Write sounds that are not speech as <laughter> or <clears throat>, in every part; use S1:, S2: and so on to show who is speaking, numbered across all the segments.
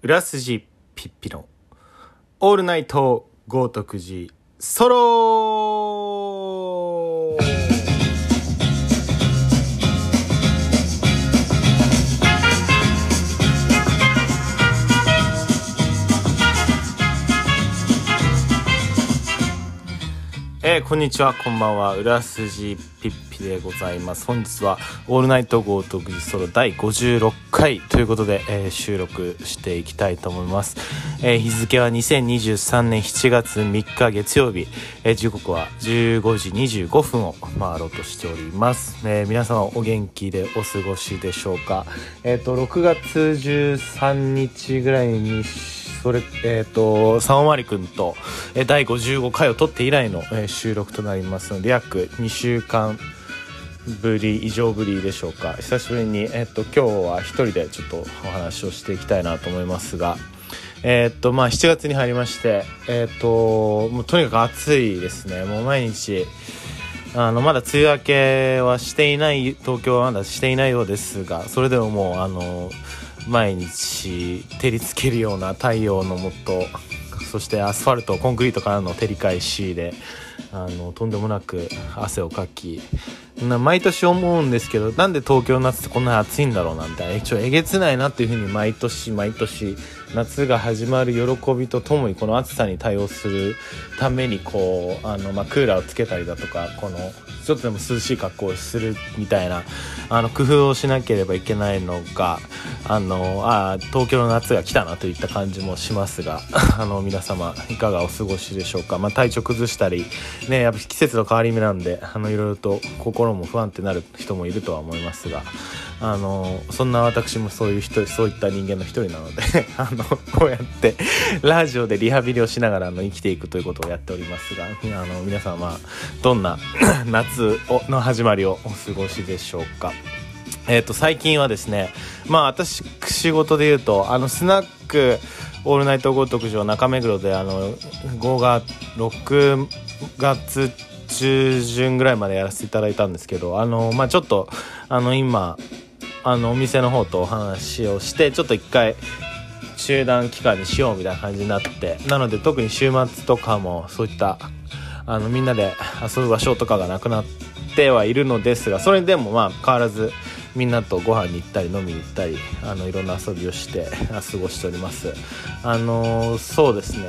S1: 裏筋ピッピのオールナイト豪徳寺ソロえーこんにちは、こんばんは。裏筋ピッピでございます。本日は、オールナイト豪徳寺ソロ第56回ということで、えー収録していきたいと思います。えー日付は2023年7月3日月曜日、え時刻は15時25分を回ろうとしております。えー皆様お元気でお過ごしでしょうか。えっ、と、6月13日ぐらいに、それ、えっ、と、三尾まりくんと、え第55回を撮って以来の、え収録となりますので、約2週間ぶり、以上ぶりでしょうか。久しぶりに、えっ、と、今日は一人でちょっとお話をしていきたいなと思いますが、えっ、と、まあ、7月に入りまして、えっ、と、もうとにかく暑いですね。もう毎日、あのまだ梅雨明けはしていない東京はまだしていないようですがそれでももうあの毎日照りつけるような太陽のもとそしてアスファルトコンクリートからの照り返しであのとんでもなく汗をかき毎年思うんですけどなんで東京の夏ってこんなに暑いんだろうなみたいな一応えげつないなっていうふうに毎年毎年夏が始まる喜びとともにこの暑さに対応するためにこうあの、まあ、クーラーをつけたりだとかこのちょっとでも涼しい格好をするみたいなあの工夫をしなければいけないのがあのあ東京の夏が来たなといった感じもしますが <laughs> あの皆様いかがお過ごしでしょうか、まあ、体調崩したり、ね、やっぱ季節の変わり目なんであのいろいろと心も不安定になる人もいるとは思いますが。あのそんな私もそういう人そういった人間の一人なので <laughs> あのこうやってラジオでリハビリをしながらの生きていくということをやっておりますがあの皆さんはどんな <coughs> 夏の始まりをお過ごしでしょうか。えっ、と最近はですねまあ私仕事で言うとあのスナックオールナイト豪徳寺を中目黒であの5月6月中旬ぐらいまでやらせていただいたんですけどあのまあちょっとあの今あのお店の方とお話をしてちょっと一回中断期間にしようみたいな感じになってなので特に週末とかもそういったあのみんなで遊ぶ場所とかがなくなってはいるのですがそれでもまあ変わらずみんなとご飯に行ったり飲みに行ったりあのいろんな遊びをして過ごしております。あのそうですね。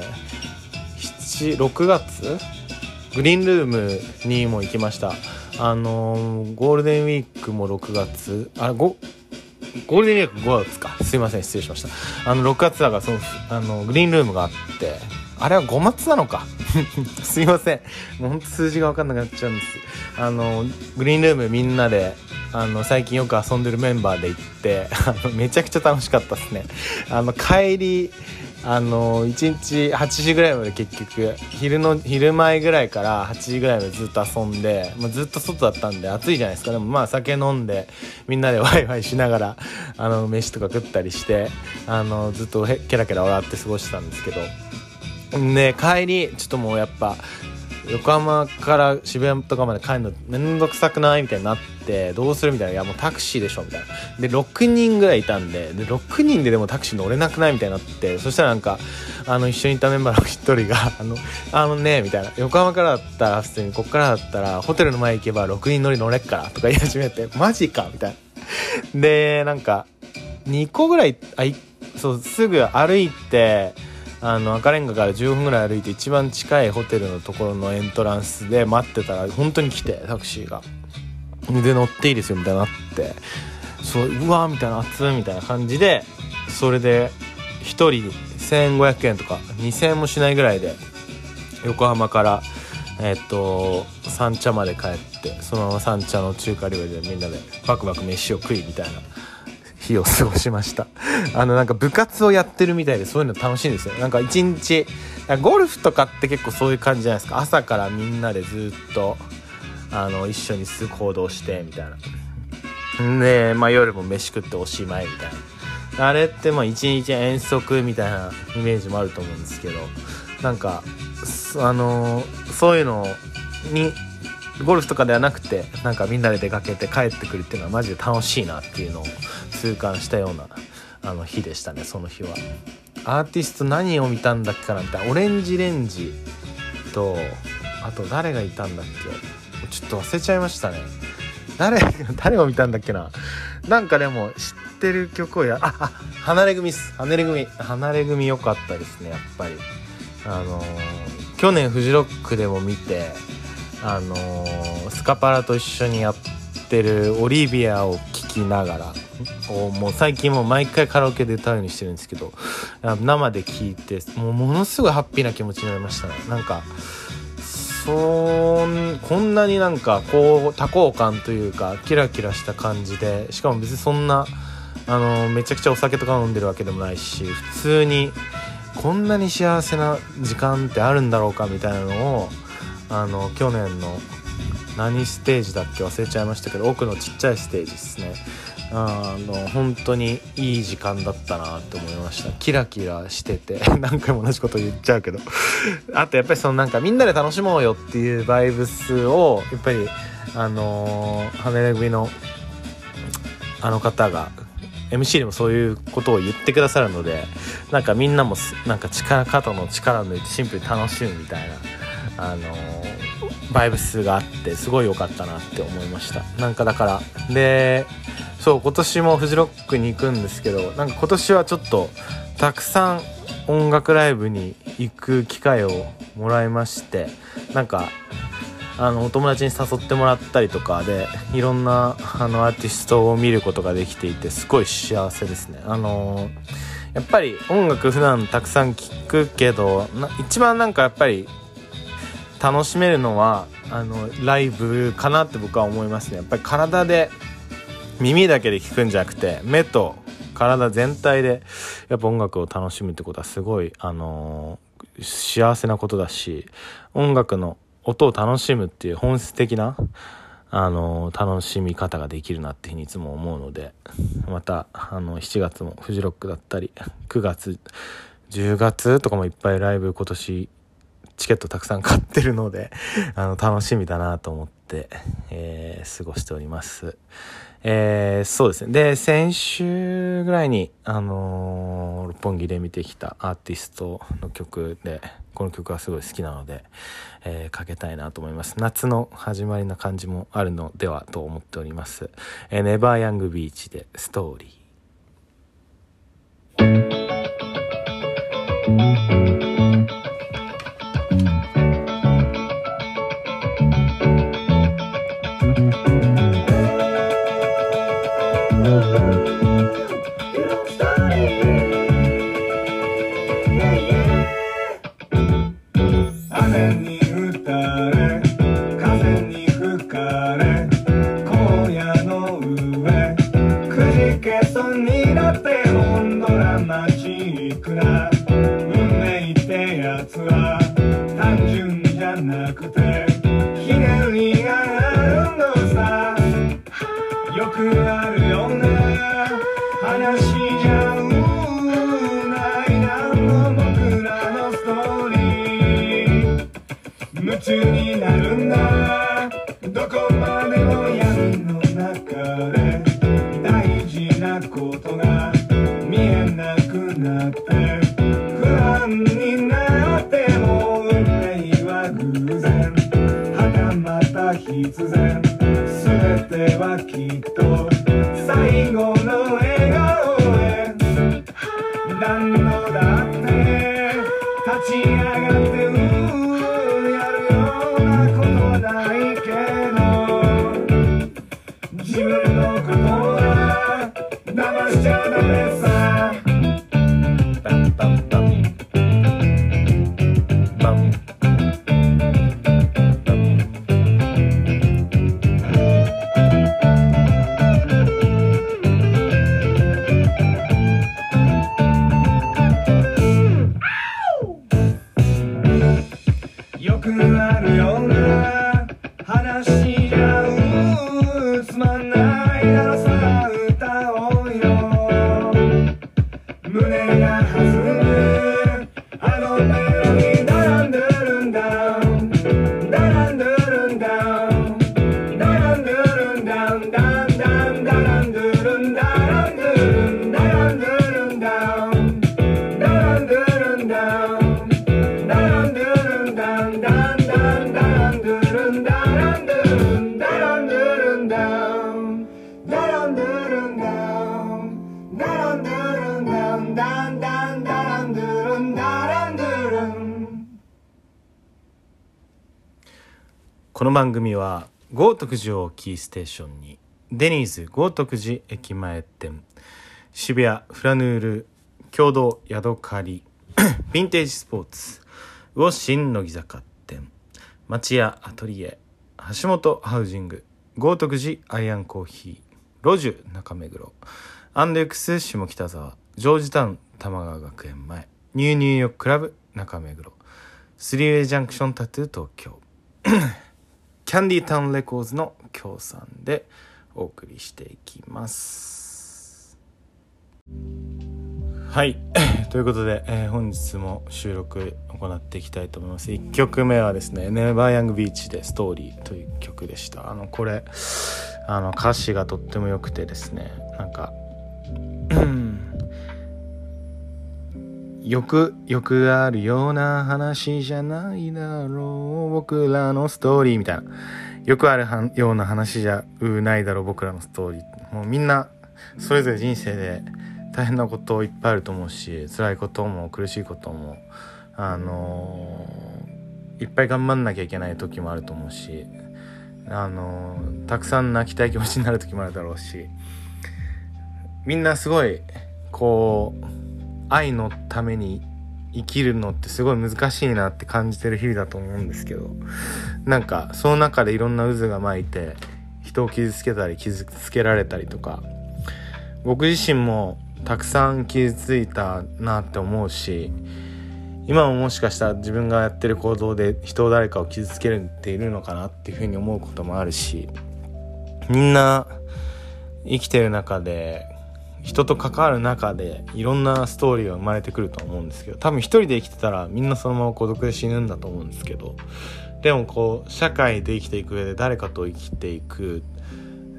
S1: 6月？グリーンルームにも行きました。あのーゴールデンウィークも6月。あごゴールデンウィーク5月か。すいません失礼しました。あの6月だからそのあのグリーンルームがあって。あれは5月なのか。<laughs> すいません。もうほんと数字が分かんなくなっちゃうんです。あのグリーンルームみんなであの最近よく遊んでるメンバーで行って <laughs> あのめちゃくちゃ楽しかったですね。あの帰りあの1日8時ぐらいまで結局昼の昼前ぐらいから8時ぐらいまでずっと遊んで、まあ、ずっと外だったんで暑いじゃないですか。でもまあ酒飲んでみんなで <laughs> ワイワイしながらあの飯とか食ったりしてあのずっとへケラケラ笑って過ごしてたんですけど。で帰りちょっともうやっぱ横浜から渋谷とかまで帰るのめんどくさくない？みたいになってどうする？みたいな。いやもうタクシーでしょ？みたいな。で6人ぐらいいたんでで6人ででもタクシー乗れなくない？みたいになってそしたらなんかあの一緒にいたメンバーの一人が「あのあのね」みたいな。横浜からだったら普通にこっからだったらホテルの前行けば6人乗り乗れっからとか言い始めてマジかみたいな。でなんか2個ぐらいあいそうすぐ歩いてあの赤レンガから15分ぐらい歩いて一番近いホテルのところのエントランスで待ってたら本当に来てタクシーが。で乗っていいですよみたいになって。そううわーみたいな熱いみたいな感じでそれで1人1500円とか2000円もしないぐらいで横浜からえっと三茶まで帰ってそのまま三茶の中華料理でみんなでバクバク飯を食いみたいな。日を過ごしました。あのなんか部活をやってるみたいでそういうの楽しいんですよ。なんか一日ゴルフとかって結構そういう感じじゃないですか。朝からみんなでずっとあの一緒に行動してみたいな。で、まあ、夜も飯食っておしまいみたいな。あれってまあ一日遠足みたいなイメージもあると思うんですけど。なんかそあのそういうのにゴルフとかではなくてなんかみんなで出かけて帰ってくるっていうのはマジで楽しいなっていうのを痛感したようなあの日でしたねその日は。アーティスト何を見たんだっけかなみたいなオレンジレンジとあと誰がいたんだっけ。ちょっと忘れちゃいましたね。誰誰を見たんだっけな。なんかでも知ってる曲をやああ離れ組っす。離れ組。離れ組良かったですねやっぱり。あのー、去年フジロックでも見てあのー、スカパラと一緒にやってるオリビアを聴きながらもう最近も毎回カラオケで歌うようにしてるんですけど生で聴いてもうものすごいハッピーな気持ちになりましたね。なんかそんこんなになんかこう多幸感というかキラキラした感じでしかも別にそんなあのめちゃくちゃお酒とか飲んでるわけでもないし普通にこんなに幸せな時間ってあるんだろうかみたいなのをあの去年の何ステージだっけ忘れちゃいましたけど奥のちっちゃいステージですね。あの本当にいい時間だったなって思いました。キラキラしてて <laughs> 何回も同じこと言っちゃうけど。あとやっぱりそのなんかみんなで楽しもうよっていうバイブスをやっぱりあのー、ハネレ組のあの方が MC でもそういうことを言ってくださるのでなんかみんなもなんか力肩の力抜いてシンプルに楽しむみたいなあのー、バイブスがあってすごい良かったなって思いましたなんかだからでそう今年もフジロックに行くんですけどなんか今年はちょっとたくさん音楽ライブに行く機会をもらいましてなんかあのお友達に誘ってもらったりとかでいろんなあのアーティストを見ることができていてすごい幸せですね。あのやっぱり音楽普段たくさん聴くけど一番なんかやっぱり楽しめるのはあのライブかなって僕は思いますね。やっぱり体で耳だけで聞くんじゃなくて目と体全体でやっぱ音楽を楽しむってことはすごい、あのー、幸せなことだし音楽の音を楽しむっていう本質的な、あの、楽しみ方ができるなっていうふうにいつも思うのでまたあの7月もフジロックだったり9月10月とかもいっぱいライブ今年チケットたくさん買ってるので <laughs> あの楽しみだなと思って、えー、過ごしております。えー、そうですね。で、先週ぐらいに、あのー、六本木で見てきたアーティストの曲で、この曲はすごい好きなので、えー、かけたいなと思います。夏の始まりな感じもあるのではと思っております。えー、ネバーヤングビーチでストーリー。この番組は豪徳寺をキーステーションにデニーズ豪徳寺駅前店渋谷フラヌール共同ヤドカリヴィンテージスポーツ魚新乃木坂店町屋アトリエ橋本ハウジング豪徳寺アイアンコーヒーロジュ中目黒アンデックス下北沢ジョージタウン玉川学園前ニューニューヨーククラブ中目黒スリーウェイジャンクションタトゥー東京。キャンディータウンレコーズの協賛でお送りしていきます。はい。<coughs> ということで、えー、本日も収録行っていきたいと思います。1曲目はですね「ネバーヤングビーチでストーリー」という曲でした。あのこれあの歌詞がとっても良くてですねなんかくよくあるような話じゃないだろう。僕らのストーリーみたいな。よくあるような話じゃないだろう。僕らのストーリー。もうみんなそれぞれ人生で大変なこといっぱいあると思うし辛いことも苦しいこともあのー、いっぱい頑張んなきゃいけない時もあると思うしあのー、たくさん泣きたい気持ちになる時もあるだろうしみんなすごいこう愛のために生きるのってすごい難しいなって感じてる日々だと思うんですけどなんかその中でいろんな渦が巻いて人を傷つけたり傷つけられたりとか僕自身もたくさん傷ついたなって思うし今ももしかしたら自分がやってる行動で人を誰かを傷つけるっているのかなっていうふうに思うこともあるしみんな生きてる中で人と関わる中でいろんなストーリーが生まれてくると思うんですけど多分一人で生きてたらみんなそのまま孤独で死ぬんだと思うんですけどでもこう社会で生きていく上で誰かと生きていく、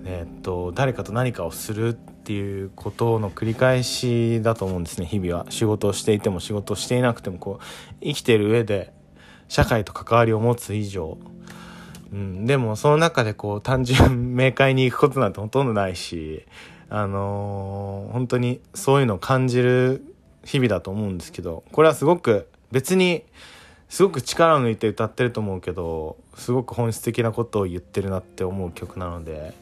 S1: え、っと誰かと何かをするっていうことの繰り返しだと思うんですね日々は。仕事をしていても仕事をしていなくてもこう生きてる上で社会と関わりを持つ以上。うん、でもその中でこう単純明快に行くことなんてほとんどないしあのー、本当にそういうのを感じる日々だと思うんですけどこれはすごく別にすごく力を抜いて歌ってると思うけどすごく本質的なことを言ってるなって思う曲なので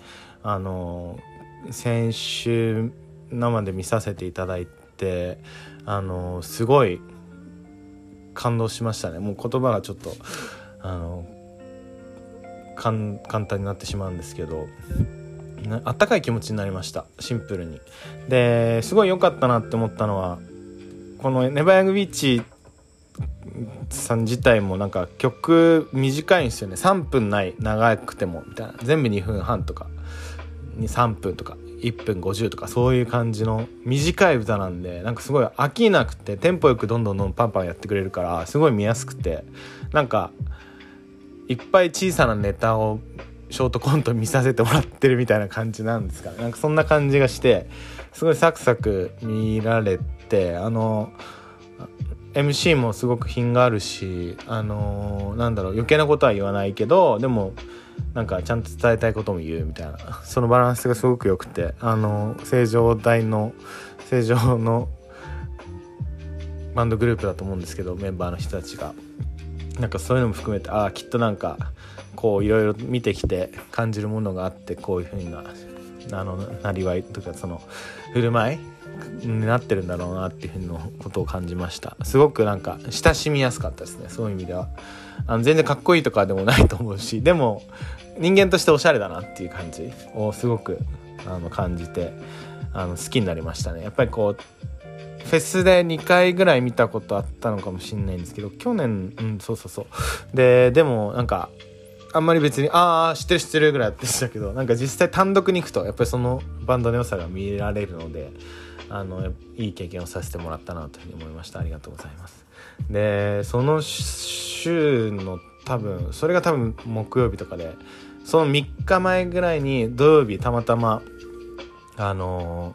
S1: あのー、先週生で見させていただいてあのー、すごい感動しましたね。もう言葉がちょっとあの簡単になってしまうんですけど。あったかい気持ちになりました。シンプルに。ですごい良かったなって思ったのはこのネバヤングビーチさん自体もなんか曲短いんですよね。3分ない長くてもみたいな。全部2分半とか。3分とか。1分50とか。そういう感じの短い歌なんでなんかすごい飽きなくてテンポよくどんどんどんパンパンやってくれるからすごい見やすくて。なんかいっぱい小さなネタをショートコント見させてもらってるみたいな感じなんですかなんかそんな感じがしてすごいサクサク見られてあの MC もすごく品があるしあのなんだろう余計なことは言わないけどでもなんかちゃんと伝えたいことも言うみたいな。そのバランスがすごく良くてあの正常大の正常のバンドグループだと思うんですけどメンバーの人たちが。なんかそういうのも含めてああきっとなんかこういろいろ見てきて感じるものがあってこういうふうなあのなりわいとかその振る舞いになってるんだろうなっていうふうのことを感じました。すごくなんか親しみやすかったですねそういう意味では。あの全然かっこいいとかでもないと思うし。でも人間としておしゃれだなっていう感じをすごくあの感じてあの好きになりましたね。やっぱりこうフェスで2回ぐらい見たことあったのかもしんないんですけど去年うんそうそうそう。ででもなんかあんまり別にああ知ってる知ってるぐらいやってたけどなんか実際単独に行くとやっぱりそのバンドの良さが見られるのであのいい経験をさせてもらったなというふうに思いましたありがとうございますでその週の多分それが多分木曜日とかでその3日前ぐらいに土曜日たまたまあの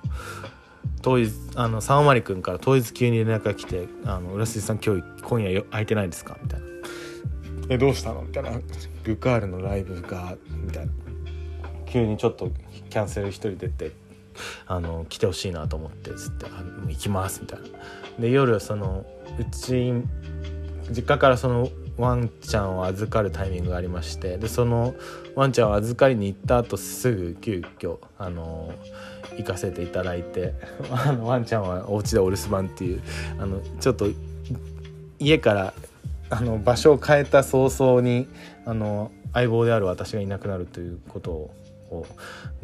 S1: 当日あの三マリ君から当日急に連絡が来て「あの浦杉さん今日今夜空いてないですか?」みたいな「えどうしたの?」みたいなルカールのライブがみたいな。急にちょっとキャンセル一人出てあの来てほしいなと思ってつって「行きます」みたいな。で夜そのうち実家からそのワンちゃんを預かるタイミングがありましてでそのワンちゃんを預かりに行った後すぐ急遽あの行かせていただいて <laughs> あのワンちゃんはお家でお留守番っていうあのちょっと家からあの場所を変えた早々にあの相棒である私がいなくなるということを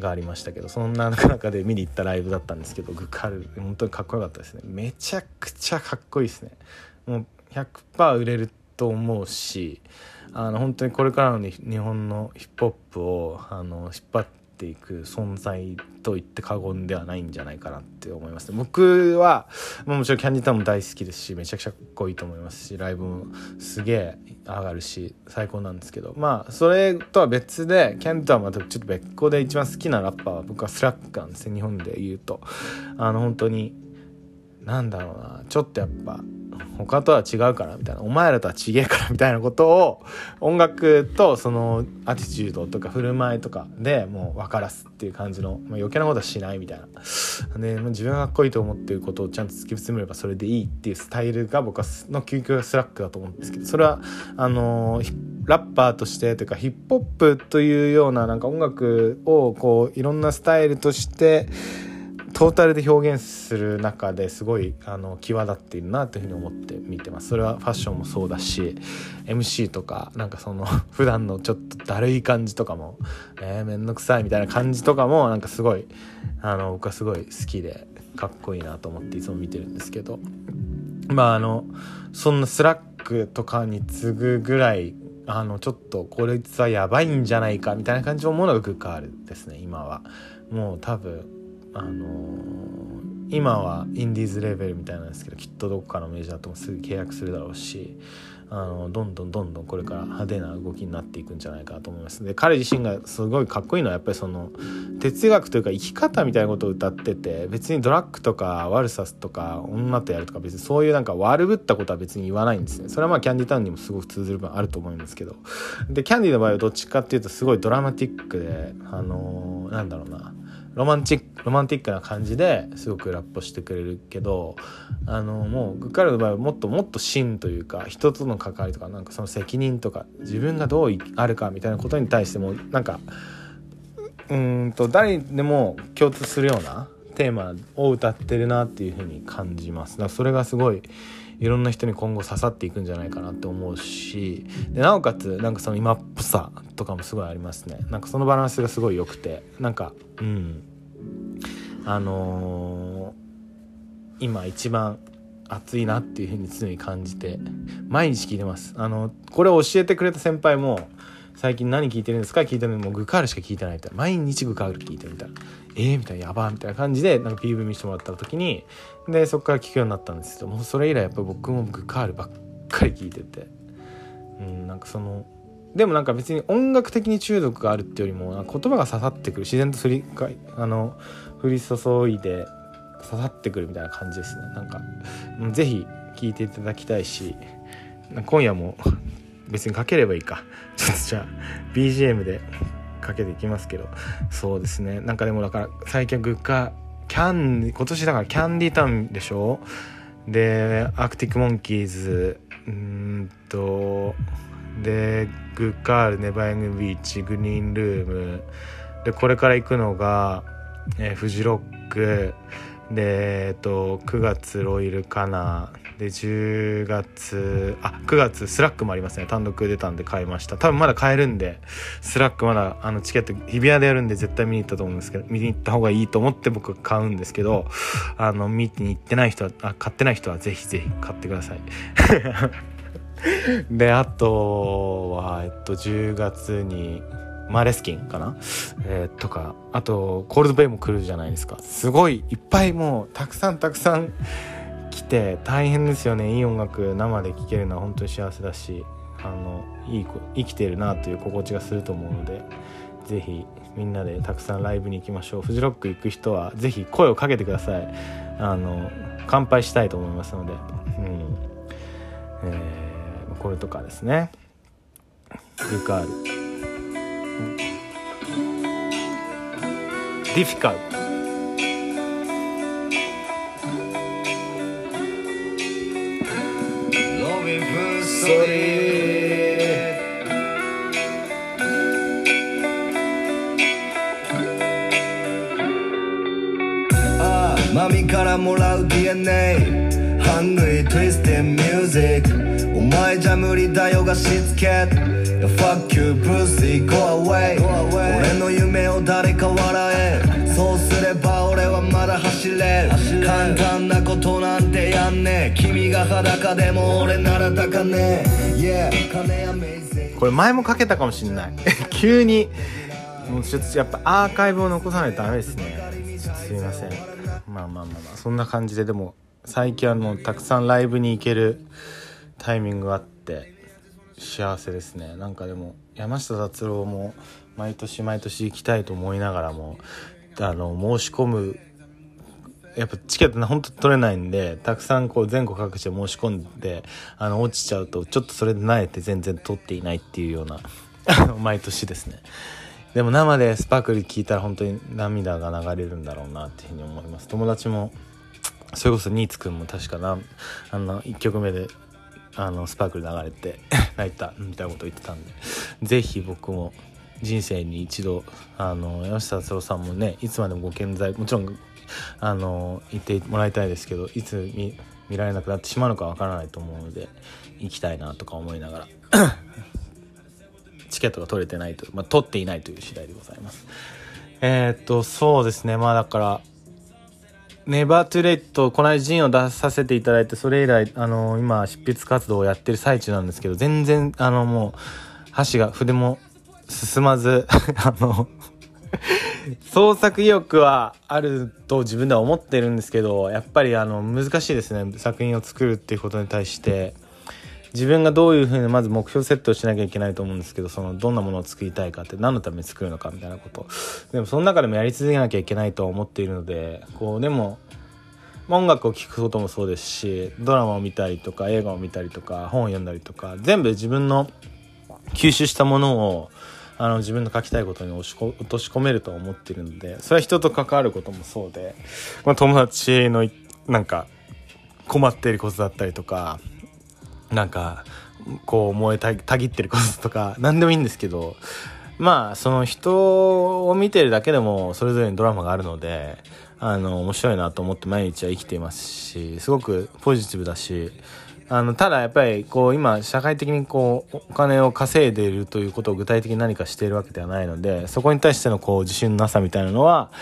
S1: がありましたけどそんな中で見に行ったライブだったんですけどグカル本当にかっこよかったですね。めちゃくちゃかっこいいですね。もう100%売れると思うしあの本当にこれからの日本のヒップホップをあの引っ張ってていく存在と言って過言ではないんじゃないかなって思います、僕はもちろん KANDYTOWN も大好きですしめちゃくちゃかっこいいと思いますしライブもすげえ上がるし最高なんですけどまあそれとは別で KANDYTOWN はちょっと別個で一番好きなラッパーは僕は5lack なんですね日本で言うと。あの本当になんだろうなちょっとやっぱ他とは違うからみたいなお前らとは違えからみたいなことを音楽とそのアティチュードとか振る舞いとかでもう分からすっていう感じの、まあ、余計なことはしないみたいな。で、まあ、自分がかっこいいと思ってることをちゃんと突き詰めればそれでいいっていうスタイルが僕はの究極5lack だと思うんですけどそれはあのラッパーとしてというかヒップホップというようななんか音楽をこういろんなスタイルとしてトータルで表現する中ですごいあの際立っているなというふうに思って見てます。それはファッションもそうだし MC とかなんかその普段のちょっとだるい感じとかもえー、めんどくさいみたいな感じとかもなんかすごいあの僕はすごい好きでかっこいいなと思っていつも見てるんですけどまああのそんな5lack とかに次ぐぐらいあのちょっとこれ実はやばいんじゃないかみたいな感じのものがグッカールですね今は。もう多分あのー、今はインディーズレベルみたいなんですけどきっとどこかのメジャーともすぐ契約するだろうしあのどんどんどんどんこれから派手な動きになっていくんじゃないかと思います。で彼自身がすごいかっこいいのはやっぱりその哲学というか生き方みたいなことを歌ってて別にドラッグとか悪さとか女とやるとか別にそういうなんか悪ぶったことは別に言わないんですね。それはまあキャンディタウンにもすごく通ずる分あると思うんですけど。でキャンディの場合はどっちかっていうとすごいドラマティックであのー、なんだろうな。ロマンチックロマンティックな感じですごくラップしてくれるけどあのもう彼の場合はもっともっと真というか人との関わりとかなんかその責任とか自分がどうあるかみたいなことに対してもなんかうんと誰でも共通するようなテーマを歌ってるなっていうふうに感じます。だからそれがすごいいろんな人に今後刺さっていくんじゃないかなって思うしでなおかつなんかその今っぽさとかもすごいありますね。なんかそのバランスがすごい良くてなんかうん。あのー、今一番熱いなっていうふうに常に感じて毎日聞いてます。あのこれを教えてくれた先輩も最近何聞いてるんですか？聞いてるのにもうグカールしか聞いてないみたいな。毎日グカール聞いてるみたいな。えー、みたいなやばみたいな感じでなんか PV 見せてもらった時にでそこから聞くようになったんですけどもうそれ以来やっぱ僕もグカールばっかり聞いてて。うんなんかそのでもなんか別に音楽的に中毒があるってよりも言葉が刺さってくる自然と振りあの降り注いで刺さってくるみたいな感じですね。なんか是非聴いていただきたいし今夜も別にかければいいか。<laughs> ちょっとじゃあ BGM でかけていきますけど。そうですね。なんかでもだから最近はグッカキャン今年だからキャンディータウンでしょ？でアクティックモンキーズうんとでグッカールネバーエングビーチグリーンルームでこれから行くのが、えー、フジロックでえっと9月ロイルカナで10月あ9月スラックもありますね。単独出たんで買いました。多分まだ買えるんで5lack まだあのチケット日比谷でやるんで絶対見に行ったと思うんですけど見に行った方がいいと思って僕買うんですけどあの見に行ってない人はあ買ってない人はぜひぜひ買ってください。<laughs> であとはえっと10月に Måneskin かな、えー、とかあと Coldplay も来るじゃないですか。すごいいっぱいもうたくさんたくさん来て大変ですよね。いい音楽生で聴けるのは本当に幸せだしあのいい生きてるなという心地がすると思うので是非みんなでたくさんライブに行きましょう。フジロック行く人は是非声をかけてください。あの乾杯したいと思いますので、うん。えー、これとかですね。ルカール、ディフィカルそれああマミ
S2: からもらう DNA ハング
S3: リートゥイスティンミュージック。
S2: お前じゃ無理だよがしつけ。Fuck you, pussy, go away 俺の夢を誰か笑うそうすれば俺はまだ走れる。簡単なことなんてやんねえ。君が裸でも俺なら高ねえ。Yeah
S1: これ前もかけたかもしんない。<laughs> 急に。もうちょっとやっぱアーカイブを残さないとダメですね。すいません。まあまあまあまあ。そんな感じででも最近はもうたくさんライブに行けるタイミングがあって。幸せですね。なんかでも山下達郎も毎年毎年行きたいと思いながらも。あの申し込むやっぱチケット本当取れないんでたくさんこう全国各地で申し込んであの落ちちゃうとちょっとそれで慣れて全然取っていないっていうような <laughs> 毎年ですね。でも生でスパークル聞いたら本当に涙が流れるんだろうなっていうふうに思います。友達もそれこそニーツくんも確かなあの1曲目であのスパークル流れて <laughs> 泣いたみたいなこと言ってたんでぜひ僕も人生に一度あの山下達郎さんもねいつまでもご健在もちろんあの言ってもらいたいですけどいつ見見られなくなってしまうのかわからないと思うので行きたいなとか思いながら <laughs> チケットが取れてないとまあ、取っていないという次第でございます。えー、っとそうですね。まあだからネバートゥレイトこの間ジンを出させていただいてそれ以来あの今執筆活動をやってる最中なんですけど全然あのもう箸が筆も進まず <laughs> あの創作意欲はあると自分では思ってるんですけどやっぱりあの難しいですね。作品を作るっていうことに対して。自分がどういうふうにまず目標設定をしなきゃいけないと思うんですけどそのどんなものを作りたいかって何のために作るのかみたいなこと。でもその中でもやり続けなきゃいけないと思っているのでこうでも音楽を聴くこともそうですしドラマを見たりとか映画を見たりとか本を読んだりとか全部自分の吸収したものをあの自分の書きたいことに落とし込めると思ってるのでそれは人と関わることもそうで、まあ、友達のなんか困ってることだったりとかなんかこう燃えたたぎってることとか何でもいいんですけどまあその人を見てるだけでもそれぞれにドラマがあるのであの面白いなと思って毎日は生きていますしすごくポジティブだしあのただやっぱりこう今社会的にこうお金を稼いでいるということを具体的に何かしているわけではないのでそこに対してのこう自信のなさみたいなのは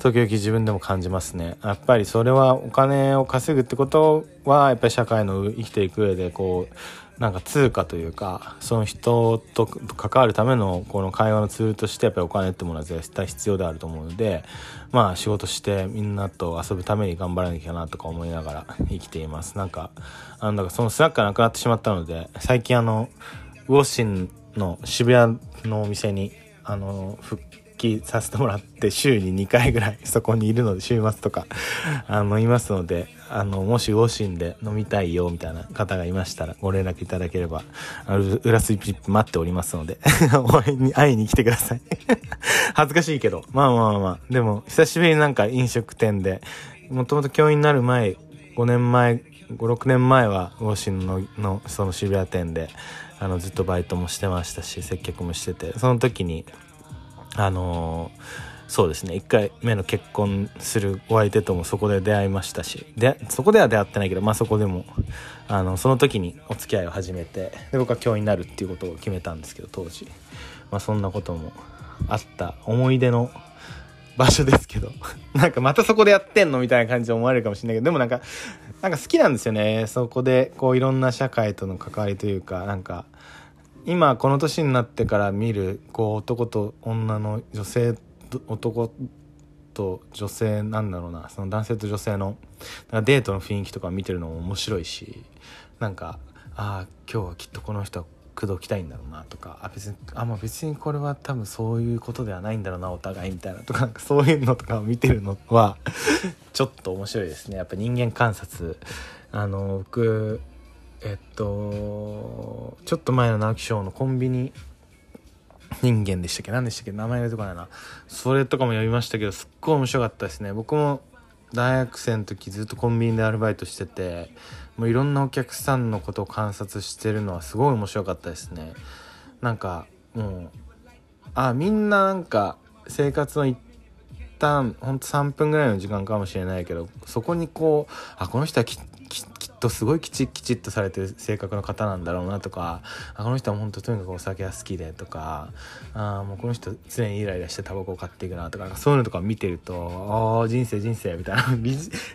S1: 時々自分でも感じますね。やっぱりそれはお金を稼ぐってことはやっぱり社会の生きていく上でこうなんか通貨というかその人と関わるためのこの会話のツールとしてやっぱりお金ってものは絶対必要であると思うのでまあ仕事してみんなと遊ぶために頑張らなきゃなとか思いながら <laughs> 生きています。なんかあのだからそのスナックがなくなってしまったので最近あのウォッシンの渋谷のお店にあの復帰させてもらって週に2回ぐらいそこにいるので週末とかあのいますのであのもしウォシンで飲みたいよみたいな方がいましたらご連絡いただければあの裏スイピップ待っておりますので <laughs> 会いに会いに来てください。<laughs> 恥ずかしいけど。まあまあまあ。でも久しぶりになんか飲食店でもともと教員になる前5年前56年前はウォシンののその渋谷店であのずっとバイトもしてましたし接客もしててその時にあの、そうですね。1回目の結婚するお相手ともそこで出会いましたしでそこでは出会ってないけどまあそこでもあのその時にお付き合いを始めてで僕は教員になるっていうことを決めたんですけど当時、まあ、そんなこともあった思い出の場所ですけど。<laughs> なんかまたそこでやってんのみたいな感じで思われるかもしれないけどでもなんかなんか好きなんですよね。そこでこういろんな社会との関わりというかなんか今この年になってから見るこう男と女の女性男と女性なんだろうなその男性と女性のデートの雰囲気とか見てるのも面白いしなんかああ今日はきっとこの人は口説きたいんだろうなとかあ別にあ、まあ、別にこれは多分そういうことではないんだろうなお互いみたいなとかなんかそういうのとかを見てるのはちょっと面白いですね。やっぱ人間観察。あの僕えっとちょっと前の直木賞のコンビニ人間でしたっけ？何でしたっけ？名前が出てこないな。それとかも読みましたけどすっごい面白かったですね。僕も大学生の時ずっとコンビニでアルバイトしててもういろんなお客さんのことを観察してるのはすごい面白かったですね。なんかもうあみんななんか生活の一短ほんと3分ぐらいの時間かもしれないけどそこにこうあこの人はききとすごいきちきちっとされてる性格の方なんだろうなとかあこの人は本当とにかくお酒が好きでとかあもうこの人常にイライラしてタバコを買っていくなとかそういうのとか見てるとああ人生人生みたいな。<laughs>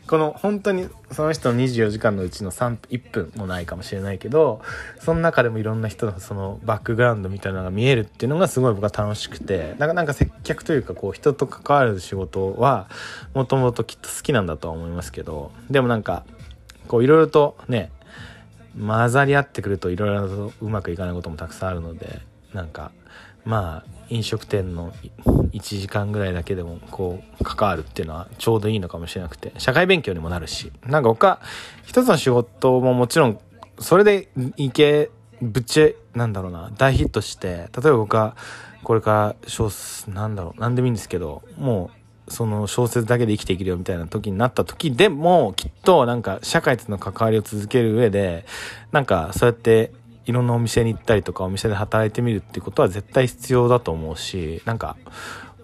S1: この本当にその人の24時間のうちの3 1分もないかもしれないけどその中でもいろんな人のそのバックグラウンドみたいなのが見えるっていうのがすごい僕は楽しくてなんかなんか接客というかこう人と関わる仕事はもともときっと好きなんだとは思いますけどでもなんかこういろいろとね混ざり合ってくるといろいろとうまくいかないこともたくさんあるのでなんかまあ飲食店の1時間ぐらいだけでもこう関わるっていうのはちょうどいいのかもしれなくて社会勉強にもなるしなんか他一つの仕事ももちろんそれでいけぶっちゃなんだろうな大ヒットして例えば僕はこれから小なんだろう何でもいいんですけどもうその小説だけで生きていけるよみたいな時になった時でもきっとなんか社会との関わりを続ける上でなんかそうやっていろんなお店に行ったりとかお店で働いてみるっていうことは絶対必要だと思うしなんか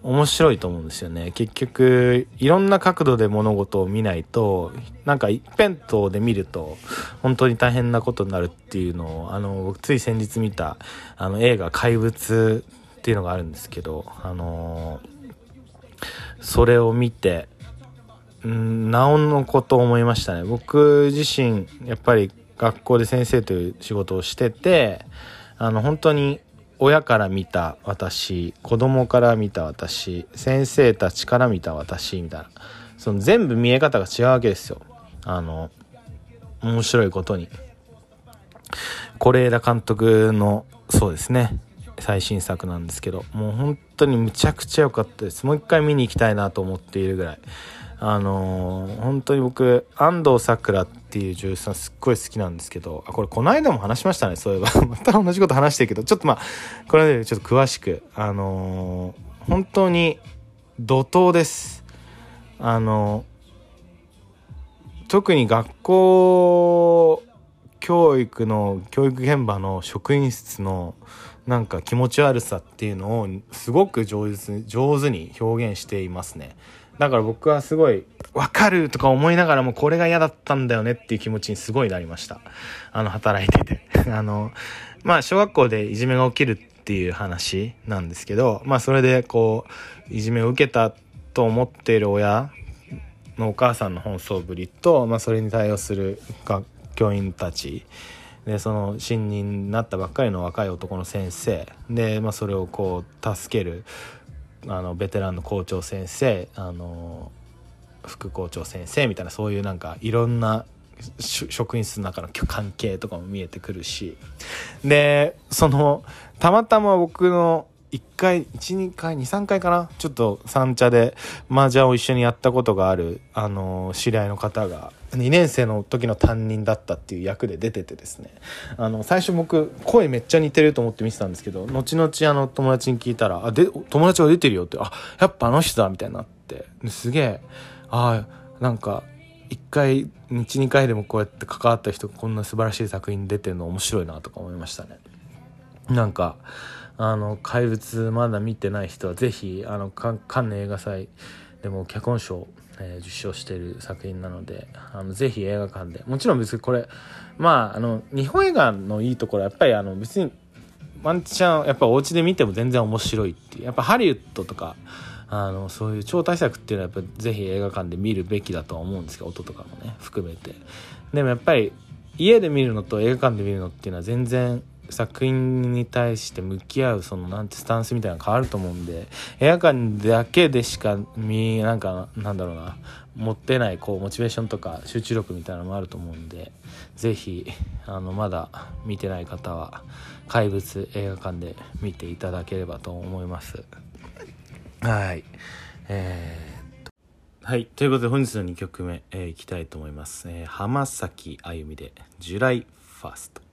S1: 面白いと思うんですよね。結局いろんな角度で物事を見ないとなんか一辺倒で見ると本当に大変なことになるっていうのをあの僕つい先日見たあの映画「怪物」っていうのがあるんですけどあのーそれを見て、んなおのこと思いましたね。僕自身、やっぱり学校で先生という仕事をしてて、あの、本当に親から見た私、子供から見た私、先生たちから見た私、みたいな。その全部見え方が違うわけですよ。あの、面白いことに。是枝監督の、そうですね。最新作なんですけどもう本当にむちゃくちゃ良かったです。もう一回見に行きたいなと思っているぐらい。あのー、本当に僕安藤サクラっていう女優さんすっごい好きなんですけどあこれこの間も話しましたね。そういえば。<laughs> また同じこと話してるけどちょっとまあこれでちょっと詳しく。あのー、本当に怒涛です。あのー、特に学校教育の教育現場の職員室のなんか気持ち悪さっていうのをすごく上手上手に表現していますね。だから僕はすごいわかるとか思いながらもこれが嫌だったんだよねっていう気持ちにすごいなりました。あの働いてて。<laughs> あのまあ小学校でいじめが起きるっていう話なんですけどまあそれでこういじめを受けたと思っている親のお母さんの奔走ぶりと、まあ、それに対応する教員たちでその新任になったばっかりの若い男の先生。で、まあ、それをこう助けるあのベテランの校長先生あの副校長先生みたいなそういうなんかいろんな職員室の中の関係とかも見えてくるし。でそのたまたま僕の1回12回23回かなちょっと三茶で麻雀を一緒にやったことがあるあの知り合いの方が2年生の時の担任だったっていう役で出ててですね。あの最初僕声めっちゃ似てると思って見てたんですけど後々あの友達に聞いたら「あで友達が出てるよ」って「あやっぱあの人だ」みたいになって。すげえああんか1回12回でもこうやって関わった人がこんな素晴らしい作品出てるの面白いなとか思いましたね。なんかあの怪物まだ見てない人はぜひあのカンヌ映画祭でも脚本賞えー、受賞している作品なのであのぜひ映画館で。もちろん別にこれまああの日本映画のいいところはやっぱりあの別にワンチャンやっぱお家で見ても全然面白いっていうやっぱハリウッドとかあのそういう超大作っていうのはやっぱぜひ映画館で見るべきだとは思うんですけど音とかもね含めて。でもやっぱり家で見るのと映画館で見るのっていうのは全然作品に対して向き合うそのなんてスタンスみたいなの変わると思うんで映画館だけでしか見なんかなんだろうな持ってないこうモチベーションとか集中力みたいなのもあると思うんで是非あのまだ見てない方は「怪物」映画館で見ていただければと思いますはいえー、はい。ということで本日の2曲目、えー、いきたいと思います。えー、浜崎あゆみで、ジュライファースト。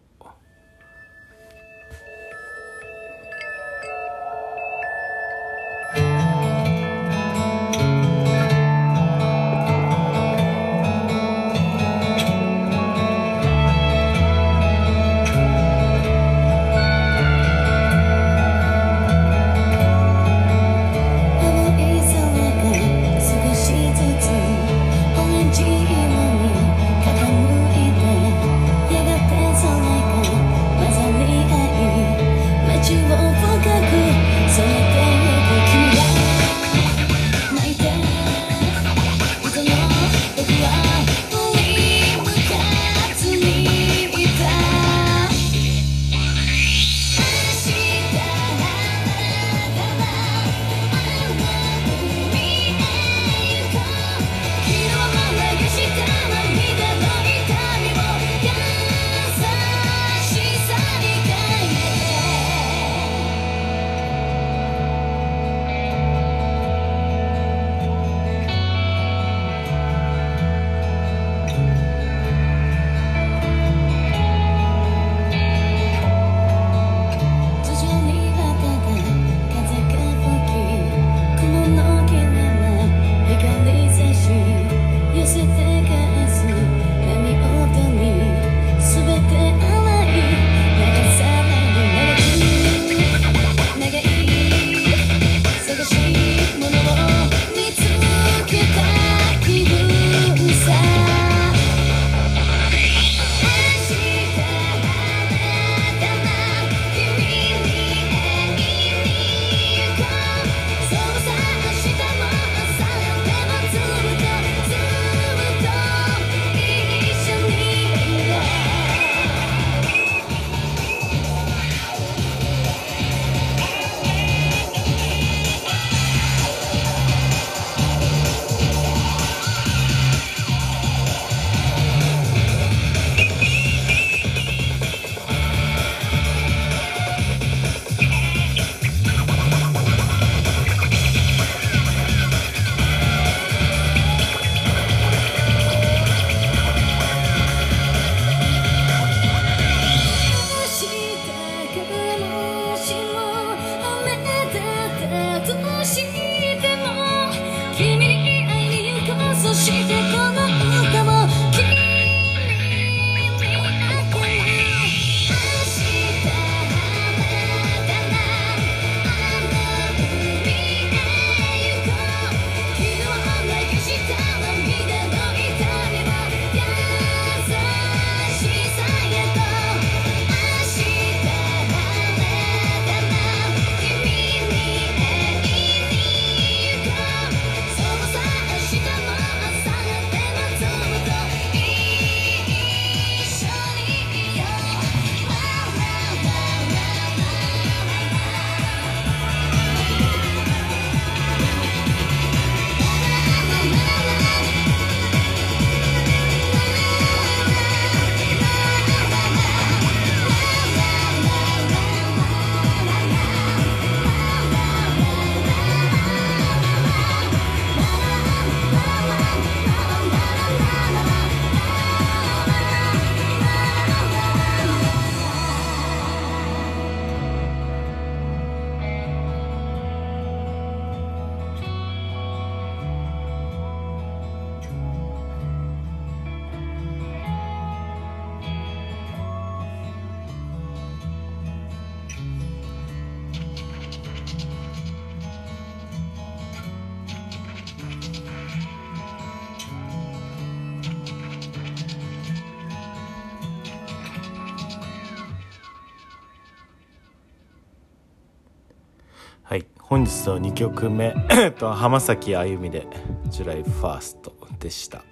S1: 本日の2曲目。<coughs> と浜崎あゆみで「ジュライファースト」でした。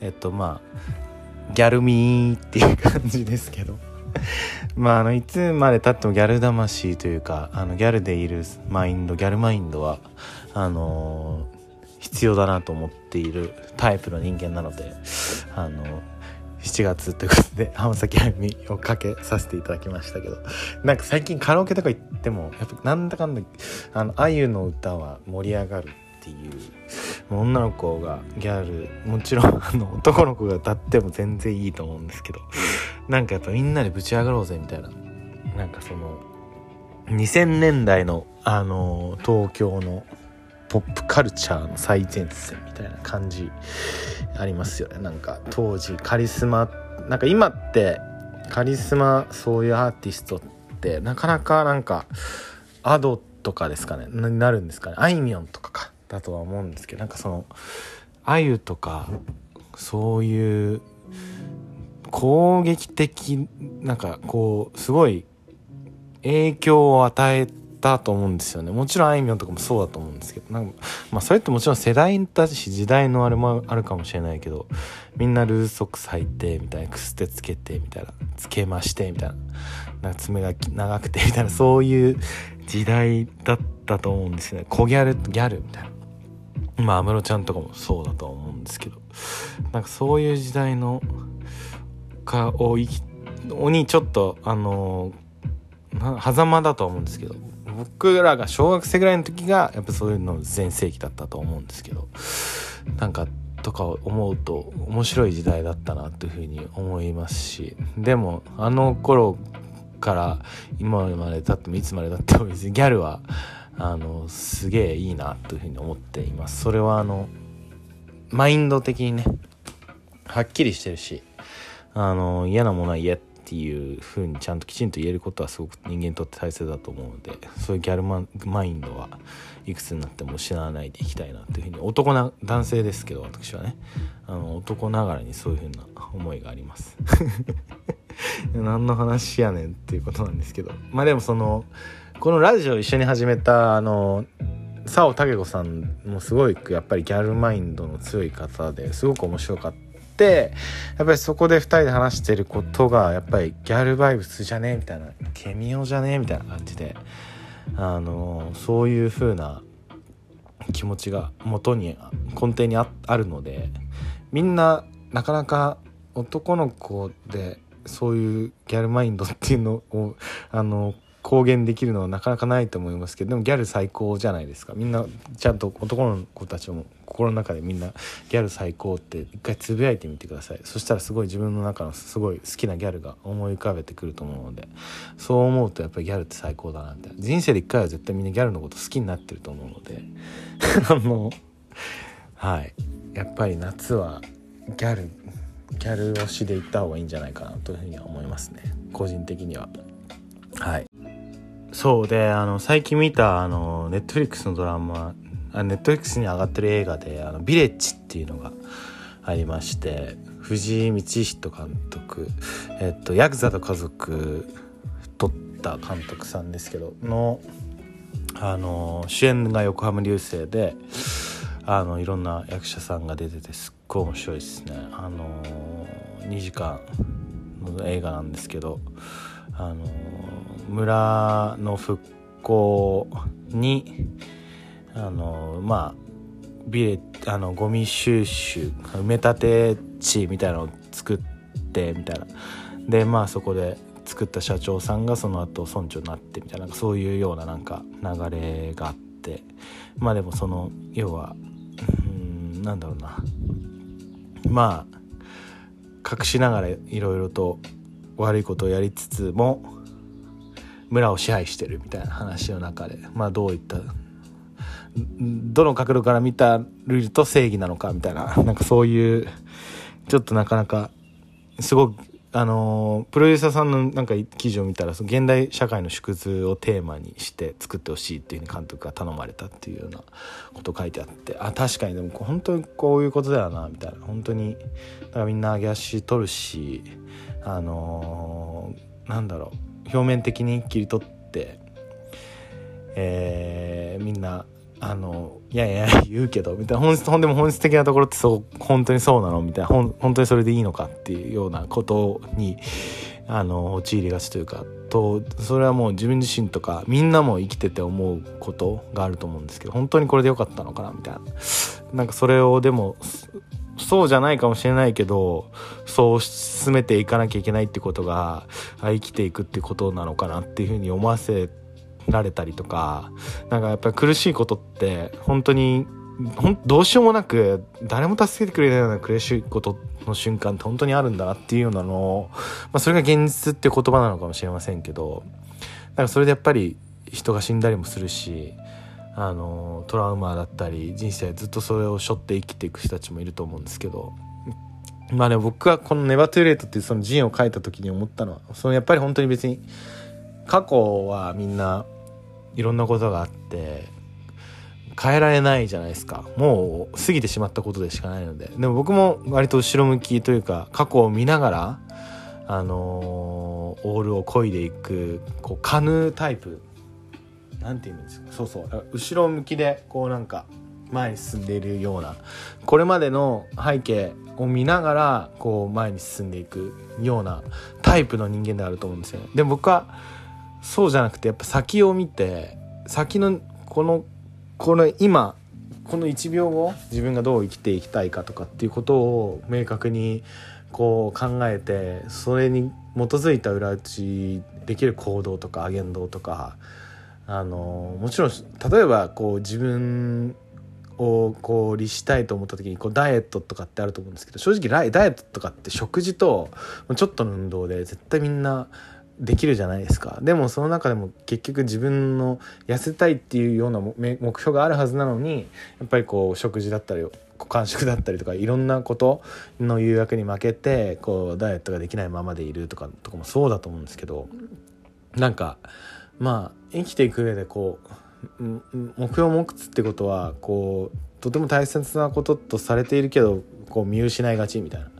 S1: えっとまあギャルミーっていう感じですけど。<laughs> まああのいつまでたってもギャル魂というかあのギャルでいるマインドギャルマインドはあの必要だなと思っているタイプの人間なのであの7月ということで浜崎あゆみをかけさせていただきましたけどなんか最近カラオケとか行ってもやっぱなんだかんだあのあゆの歌は盛り上がるっていう女の子がギャルもちろんあの男の子が歌っても全然いいと思うんですけどなんかやっぱみんなでぶち上がろうぜみたいな。なんかその2000年代のあの東京のポップカルチャーの最前線みたいな感じありますよね。なんか当時カリスマなんか今ってカリスマそういうアーティストってなかなかなんかアドとかですかね。ななるんですかね。あいみょんとかか。だとは思うんですけどなんかそのあゆとかそういう攻撃的なんかこうすごい影響を与えたと思うんですよね。もちろんあいみょんとかもそうだと思うんですけどなんかまあそれってもちろん世代だし時代のあれもあるかもしれないけどみんなルーソックス履いてみたいなくすってつけてみたいなつけましてみたいななんか爪が長くてみたいなそういう時代だったと思うんですよね。小ギャルギャルみたいな。まあ安室ちゃんとかもそうだと思うんですけどなんかそういう時代のかを生きにちょっとあのな狭間だと思うんですけど僕らが小学生ぐらいの時がやっぱそういうの全盛期だったと思うんですけどなんかとか思うと面白い時代だったなというふうに思いますしでもあの頃から今までたってもいつまでたっても別にギャルはあのすげえいいなというふうに思っています。それはあのマインド的にねはっきりしてるしあの嫌なものは嫌ってていう風にちゃんときちんと言えることはすごく人間にとって大切だと思うのでそういうギャルママインドはいくつになっても失わないでいきたいなというふうに男な男性ですけど私はね。あの男ながらにそういう風な思いがあります。<laughs> 何の話やねんっていうことなんですけど。まあでもそのこのラジオ一緒に始めたあの佐尾武子さんもすごいやっぱりギャルマインドの強い方ですごく面白かった。やっぱりそこで2人で話してることがやっぱりギャルバイブスじゃねえみたいなケミオじゃねえみたいな感じであのそういう風な気持ちが元に根底にあるのでみんななかなか男の子でそういうギャルマインドっていうのをあの公言できるのはなかなかないと思いますけどでもギャル最高じゃないですか。みんなちゃんと男の子たちも心の中でみんなギャル最高って一回つぶやいてみてください。そしたらすごい自分の中のすごい好きなギャルが思い浮かべてくると思うのでそう思うとやっぱりギャルって最高だなみたいな人生で一回は絶対みんなギャルのこと好きになってると思うので <laughs> あのはい。やっぱり夏はギャルギャル推しで行った方がいいんじゃないかなというふうには思いますね。個人的には。はい。そうであの最近見たあのネットフリックスのドラマネットフリックスに上がってる映画で「あのビレッジ」っていうのがありまして藤井道人監督、えっと、ヤクザと家族撮った監督さんですけどのあの主演が横浜流星であのいろんな役者さんが出ててすっごい面白いですね。あの2時間の映画なんですけどあの村の復興にあのまあビレあのゴミ収集埋め立て地みたいなのを作ってみたいな。でまあそこで作った社長さんがその後村長になってみたいな。そういうようななんか流れがあって。まあでもその要はうんなんだろうな。まあ隠しながらいろいろと悪いことをやりつつも村を支配してるみたいな話の中でまあどういったどの角度から見たると正義なのかみたいな <laughs> なんかそういうちょっとなかなかすごくあのプロデューサーさんのなんか記事を見たらその現代社会の縮図をテーマにして作ってほしいっていうふうに監督が頼まれたっていうようなこと書いてあってあ確かにでも本当にこういうことだよなみたいな。本当にだからみんな上げ足取るしあのー、なんだろう。表面的に切り取ってえー、みんなあのいやいや言うけどみたいな本質ほんでも本質的なところってそう本当にそうなの？みたいなほん本当にそれでいいのかっていうようなことにあの陥りがちというかとそれはもう自分自身とかみんなも生きてて思うことがあると思うんですけど本当にこれでよかったのかな？みたいな。なんかそれをでもそうじゃないかもしれないけどそう進めていかなきゃいけないってことが生きていくってことなのかなっていうふうに思わせられたりとかなんかやっぱり苦しいことって本当にほんどうしようもなく誰も助けてくれないような苦しいことの瞬間って本当にあるんだなっていうようなのを、まあ、それが現実って言葉なのかもしれませんけどだかそれでやっぱり人が死んだりもするしあのトラウマだったり人生ずっとそれを背負って生きていく人たちもいると思うんですけどまあね僕はこの「ネバトゥレート」っていうその陣を書いた時に思ったのはそのやっぱり本当に別に過去はみんないろんなことがあって変えられないじゃないですか。もう過ぎてしまったことでしかないので。でも僕も割と後ろ向きというか過去を見ながらあのー、オールを漕いでいくこうカヌータイプなんて言うんですか？そうそう。後ろ向きでこうなんか前に進んでいるような。これまでの背景を見ながらこう前に進んでいくようなタイプの人間であると思うんですよ。でも僕はそうじゃなくてやっぱ先を見て先のこのこの今この1秒後自分がどう生きていきたいかとかっていうことを明確にこう考えてそれに基づいた裏打ちできる行動とか言動とかあのもちろん例えばこう自分をこう律したいと思った時にこうダイエットとかってあると思うんですけど正直ダイエットとかって食事とちょっとの運動で絶対みんなできるじゃないですか。でもその中でも結局自分の痩せたいっていうような目標があるはずなのにやっぱりこう食事だったり間食だったりとかいろんなことの誘惑に負けてこうダイエットができないままでいるとかとかもそうだと思うんですけどなんかまあ生きていく上でこう目標を持つってことはこうとても大切なこととされているけどこう見失いがちみたいな。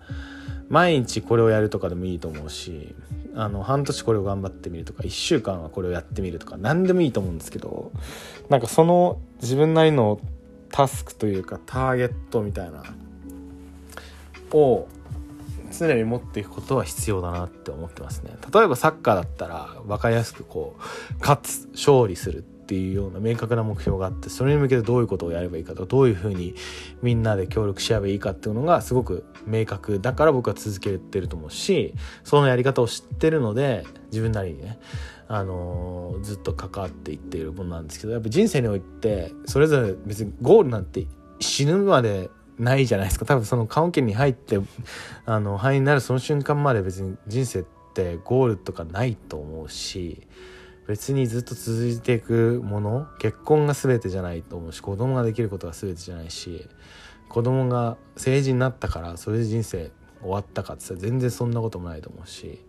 S1: 毎日これをやるとかでもいいと思うしあの半年これを頑張ってみるとか1週間はこれをやってみるとか何でもいいと思うんですけどなんかその自分なりのタスクというかターゲットみたいなを常に持っていくことは必要だなって思ってますね。例えばサッカーだったら分かりやすくこう勝つ勝利するっていうような明確な目標があってそれに向けてどういうことをやればいいかとどういうふうにみんなで協力し合えばいいかっていうのがすごく明確だから僕は続けてると思うしそのやり方を知ってるので自分なりにねあのー、ずっと関わっていっているものなんですけどやっぱ人生においてそれぞれ別にゴールなんて死ぬまでないじゃないですか。多分その棺桶に入ってあの肺になるその瞬間まで別に人生ってゴールとかないと思うし別にずっと続いていくもの結婚が全てじゃないと思うし子供ができることが全てじゃないし子供が成人になったからそれで人生終わったかって言ったら全然そんなこともないと思うし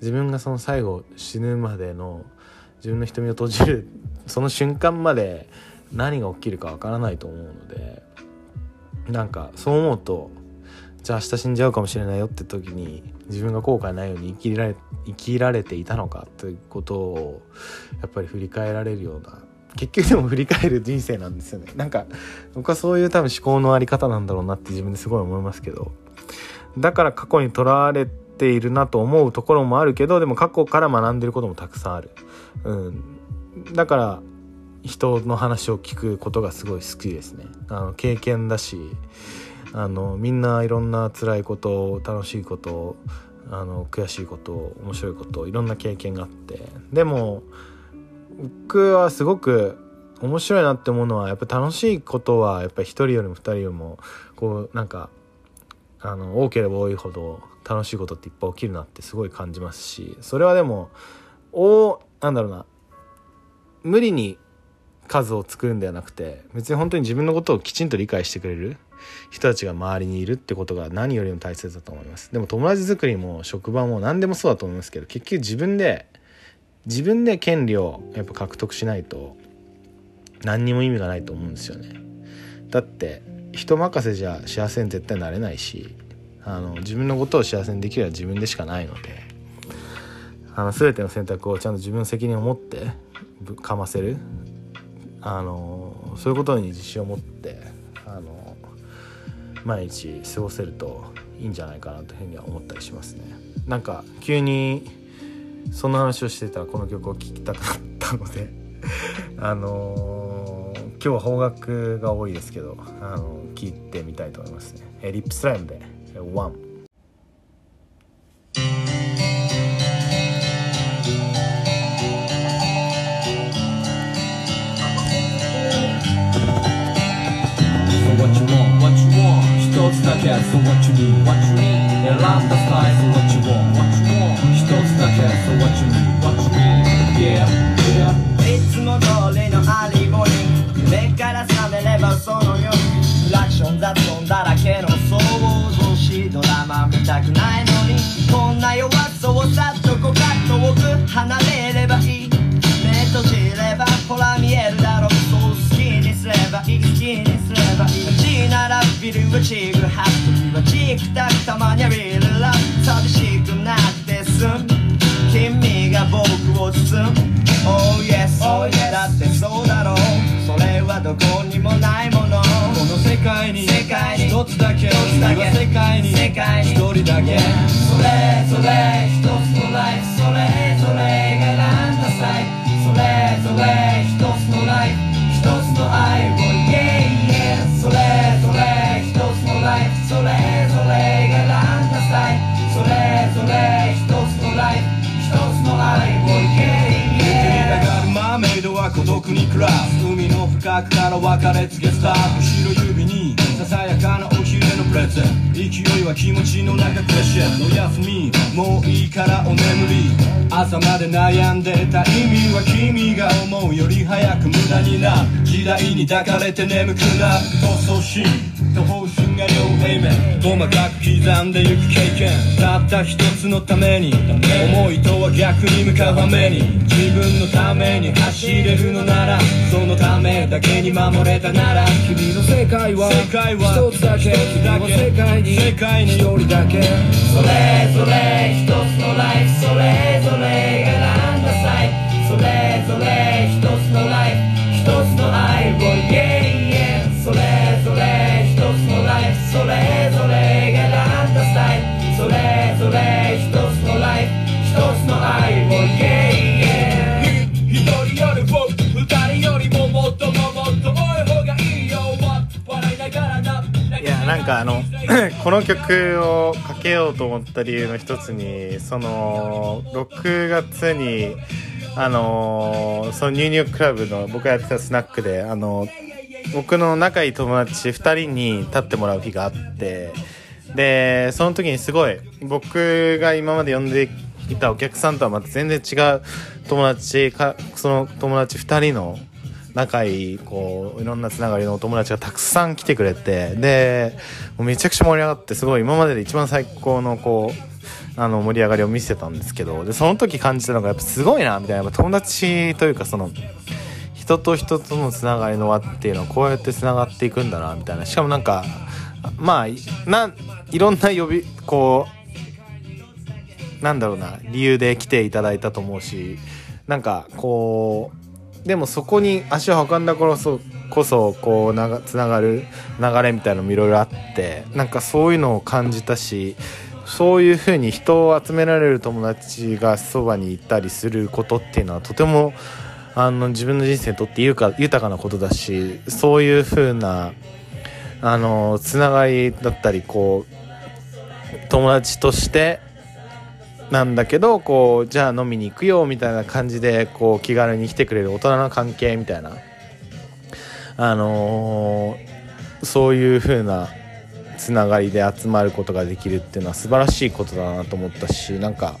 S1: 自分がその最後死ぬまでの自分の瞳を閉じるその瞬間まで何が起きるかわからないと思うのでなんかそう思うとじゃあ明日死んじゃうかもしれないよって時に自分が後悔ないように生きられ生きられていたのかということをやっぱり振り返られるような結局でも振り返る人生なんですよね。<laughs> なんか僕はそういう多分思考のあり方なんだろうなって自分ですごい思いますけど。だから過去にとらわれているなと思うところもあるけどでも過去から学んでることもたくさんある、うん、だから人の話を聞くことがすごい好きですね。あの経験だしあのみんないろんな辛いこと楽しいことあの悔しいこと面白いこといろんな経験があって。でも僕はすごく面白いなって思うのはやっぱ楽しいことはやっぱり1人よりも2人よりもこうなんかあの多ければ多いほど楽しいことっていっぱい起きるなってすごい感じますしそれはでもおなんだろうな無理に数を作るんではなくて別に本当に自分のことをきちんと理解してくれる人たちが周りにいるってことが何よりも大切だと思います。でも友達作りも職場も何でもそうだと思いますけど結局自分で自分で権利をやっぱ獲得しないと何にも意味がないと思うんですよね。だって人任せじゃ幸せに絶対なれないしあの自分のことを幸せにできるのは自分でしかないのであの全ての選択をちゃんと自分の責任を持ってかませる。あのそういうことに自信を持ってあの毎日過ごせるといいんじゃないかなというふうには思ったりしますね。なんか急にそんな話をしてたらこの曲を聴きたくなったので <laughs> あの今日は邦楽が多いですけどあの聴いてみたいと思いますね。リップスライムで「ワン。
S4: だけ So what you need, what you need 選んだスタイル So what you want, what you want 一つだけ So what you need, what you need Yeah, yeah
S2: いつも通りのアリゴに目から覚めればそのようにクラクション雑音だらけの想像しドラマ見たくないのにこんな弱さをさっとこかっと遠く離れならビルはチグハッと時はチクタクたまにはリルラ寂しくなって済む君が僕を包む。Oh yes, oh yes. だってそうだろう。それはどこにもないもの。
S4: この世界に
S2: 世界に。
S4: 一つだけ。
S2: 一つだけ。
S4: 世界に
S2: 世界に。
S4: 一人だけ。
S2: それぞれ一つのライフ。それぞれが選んだ際それぞれ一つのライフ。一つの愛を
S4: 孤独に暮らす海の深くから別れ告げスタート後ろ指に。ささやかなおひれのプレゼン勢いは気持ちの中クレッシェンド休みもういいからお眠り朝まで悩んでた意味は君が思うより早く無駄にな。る時代に抱かれて眠くな。る闘争心とが両平面細かく刻んでゆく経験。たった一つのために。思いとは逆に向かうために。自分のために走れるのならそのためだけに守れたなら。君の世界は世界は一つだけ。君の世界に世界に。一人だけ。
S2: それぞれ一つのライフ。それぞれが選んだ際それぞれ一つのライフ
S1: かあの <clears throat> この曲をかけようと思った理由の一つにその6月にあのそのニューニュークラブの僕がやってたスナックであの僕の仲いい友達2人に立ってもらう日があってでその時にすごい僕が今まで呼んでいたお客さんとはまた全然違う友達かその友達2人の仲いいこういろんなつながりのお友達がたくさん来てくれてでめちゃくちゃ盛り上がってすごい今までで一番最高のこうあの盛り上がりを見せてたんですけどでその時感じたのがやっぱすごいなみたいな友達というかその人と人とのつながりの輪っていうのはこうやってつながっていくんだなみたいな。しかもなんかまあいないろんな呼びこうなんだろうな理由で来ていただいたと思うしなんかこうでもそこに足を運んだ頃そこそこうながつながる流れみたいのもいろいろあってなんかそういうのを感じたしそういうふうに人を集められる友達がそばにいたりすることっていうのはとてもあの自分の人生にとって豊か豊かなことだしそういうふうなあのつながりだったりこう友達としてなんだけどこうじゃあ飲みに行くよみたいな感じでこう気軽に来てくれる大人の関係みたいな。あのーそういう風なつながりで集まることができるっていうのは素晴らしいことだなと思ったしなんか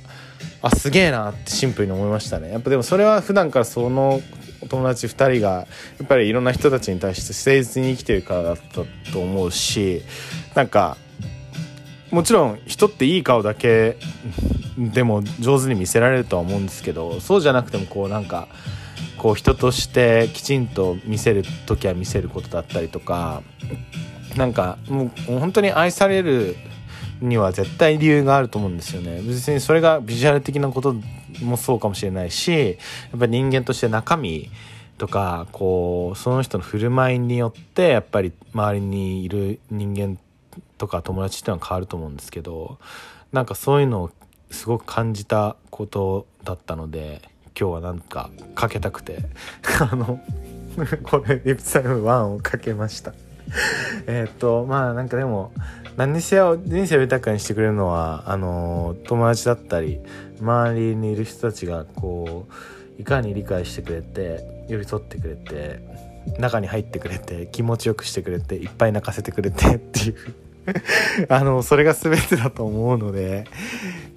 S1: あすげえなってシンプルに思いましたね。やっぱでもそれは普段からそのお友達2人がやっぱりいろんな人たちに対して誠実に生きてるからだったと思うしなんかもちろん人っていい顔だけでも上手に見せられるとは思うんですけどそうじゃなくてもこうなんかこう人としてきちんと見せる時は見せることだったりとかなんかもう本当に愛されるには絶対理由があると思うんですよね。別にそれがビジュアル的なこともそうかもしれないしやっぱ人間として中身とかこうその人の振る舞いによってやっぱり周りにいる人間とか友達っていうのは変わると思うんですけどなんかそういうのをすごく感じたことだったので今日はなんかかけたくて。<laughs> あの <laughs> これリプサイム1をかけました。<laughs> えっとまあなんかでも何にせよ人生を豊かにしてくれるのはあの友達だったり周りにいる人たちがこういかに理解してくれて寄り添ってくれて中に入ってくれて気持ちよくしてくれていっぱい泣かせてくれてっていう。<laughs> あのそれが全てだと思うので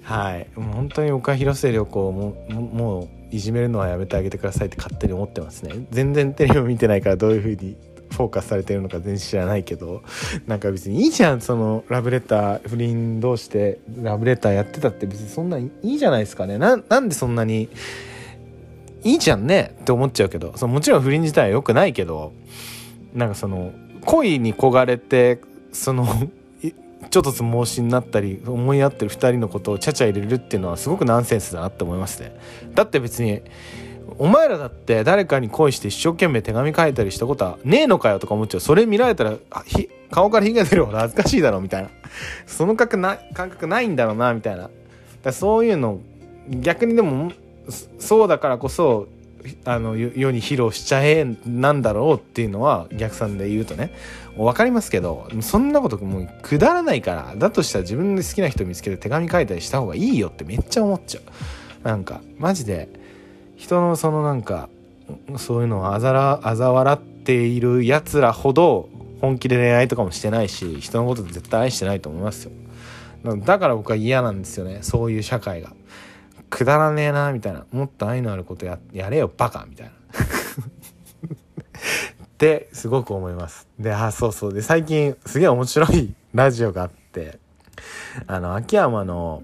S1: はい。もう本当に僕は広末涼子をもうもういじめるのはやめてあげてくださいって勝手に思ってますね。全然テレビを見てないからどういう風にフォーカスされてるのか全然知らないけどなんか別にいいじゃんそのラブレター不倫同士でラブレターやってたって別にそんないいじゃないですかね。ななんでそんなにいいじゃんねって思っちゃうけどそのもちろん不倫自体は良くないけどなんかその恋に焦がれてそのちょっとつ盲信になったり思い合ってる2人のことをちゃちゃ入れるっていうのはすごくナンセンスだなって思いますねだって別にお前らだって誰かに恋して一生懸命手紙書いたりしたことはねえのかよとか思っちゃう。それ見られたら顔から火が出るほど恥ずかしいだろうみたいな。<laughs> その感覚な感覚ないんだろうなみたいな。だそういうの逆にでもそうだからこそあの世に披露しちゃえなんだろうっていうのは逆算で言うとね。分かりますけどそんなこともうくだらないからだとしたら自分で好きな人見つけて手紙書いたりした方がいいよってめっちゃ思っちゃう。なんかマジで人のそのなんかそういうのをあざら嘲笑っているやつらほど本気で恋愛とかもしてないし人のこと絶対愛してないと思いますよ。だから僕は嫌なんですよねそういう社会が。くだらねえなみたいな。もっと愛のあることややれよバカみたいな。ってすごく思います。であそうそう。で最近すげえ面白い <laughs> ラジオがあってあの秋山の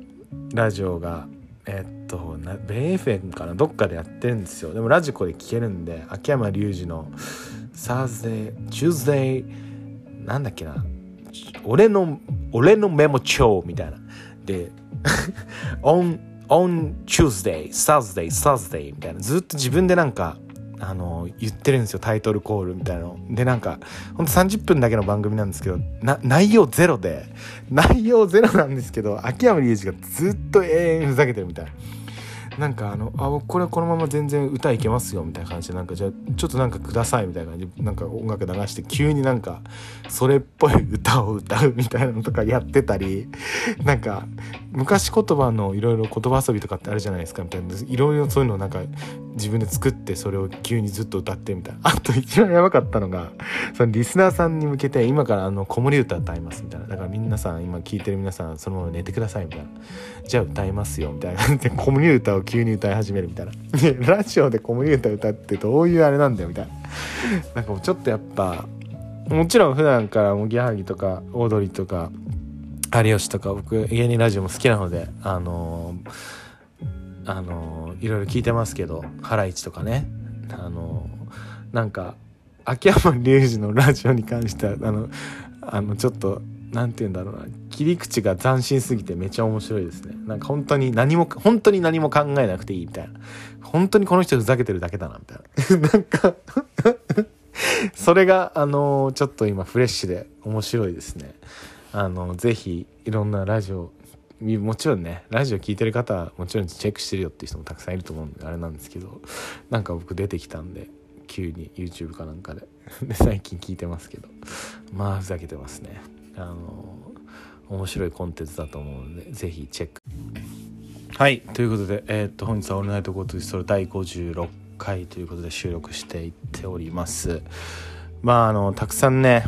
S1: ラジオがえっとなベイ FM かな？どっかでやってるんですよ。でもラジコで聞けるんで秋山竜次の「 Thursday Tuesday」なんだっけな？俺の俺のメモ帳みたいな。で「on on Tuesday Thursday Thursday」みたいな。ずっと自分でなんかあの言ってるんですよタイトルコールみたいなの。でなんかほんと30分だけの番組なんですけど内容ゼロで内容ゼロなんですけど秋山隆二がずっと永遠ふざけてるみたいな。なんかあのあこれこのまま全然歌いけますよみたいな感じでなんかじゃあちょっとなんかくださいみたいな感じでなんか音楽流して急になんかそれっぽい歌を歌うみたいなのとかやってたりなんか昔言葉のいろいろ言葉遊びとかってあるじゃないですかみたいな。いろいろそういうのをなんか自分で作ってそれを急にずっと歌ってみたいな。<laughs> あと一番やばかったのがそのリスナーさんに向けて今からあの子守歌歌いますみたいな。だから皆さん今聞いてる皆さんそのまま寝てくださいみたいな。じゃあ歌いますよみたいな。で子守歌を急に歌い始めるみたいな。でラジオで子守歌歌ってどういうあれなんだよみたいな。なんかもうちょっとやっぱもちろん普段からおぎやはぎとかオードリーとか有吉とか僕芸人ラジオも好きなのであのー、あのー、いろいろ聞いてますけどハライチとかね。あのー、なんか秋山隆二のラジオに関してはあのあのちょっと何て言うんだろうな。切り口が斬新すぎてめっちゃ面白いですね。なんか本当に何も本当に何も考えなくていいみたいな。本当にこの人ふざけてるだけだなみたいな。<laughs> なんか <laughs> それがあのちょっと今フレッシュで面白いですね。あのぜひいろんなラジオもちろんねラジオ聴いてる方はもちろんチェックしてるよっていう人もたくさんいると思うんであれなんですけどなんか僕出てきたんで急に YouTube かなんかで。<laughs> で最近聞いてますけど。まあふざけてますね。あの面白いコンテンツだと思うのでぜひチェック。はい。ということで、えー、っと本日は「オールナイトゴートゥストロ第56回ということで収録していっております。まああのたくさんね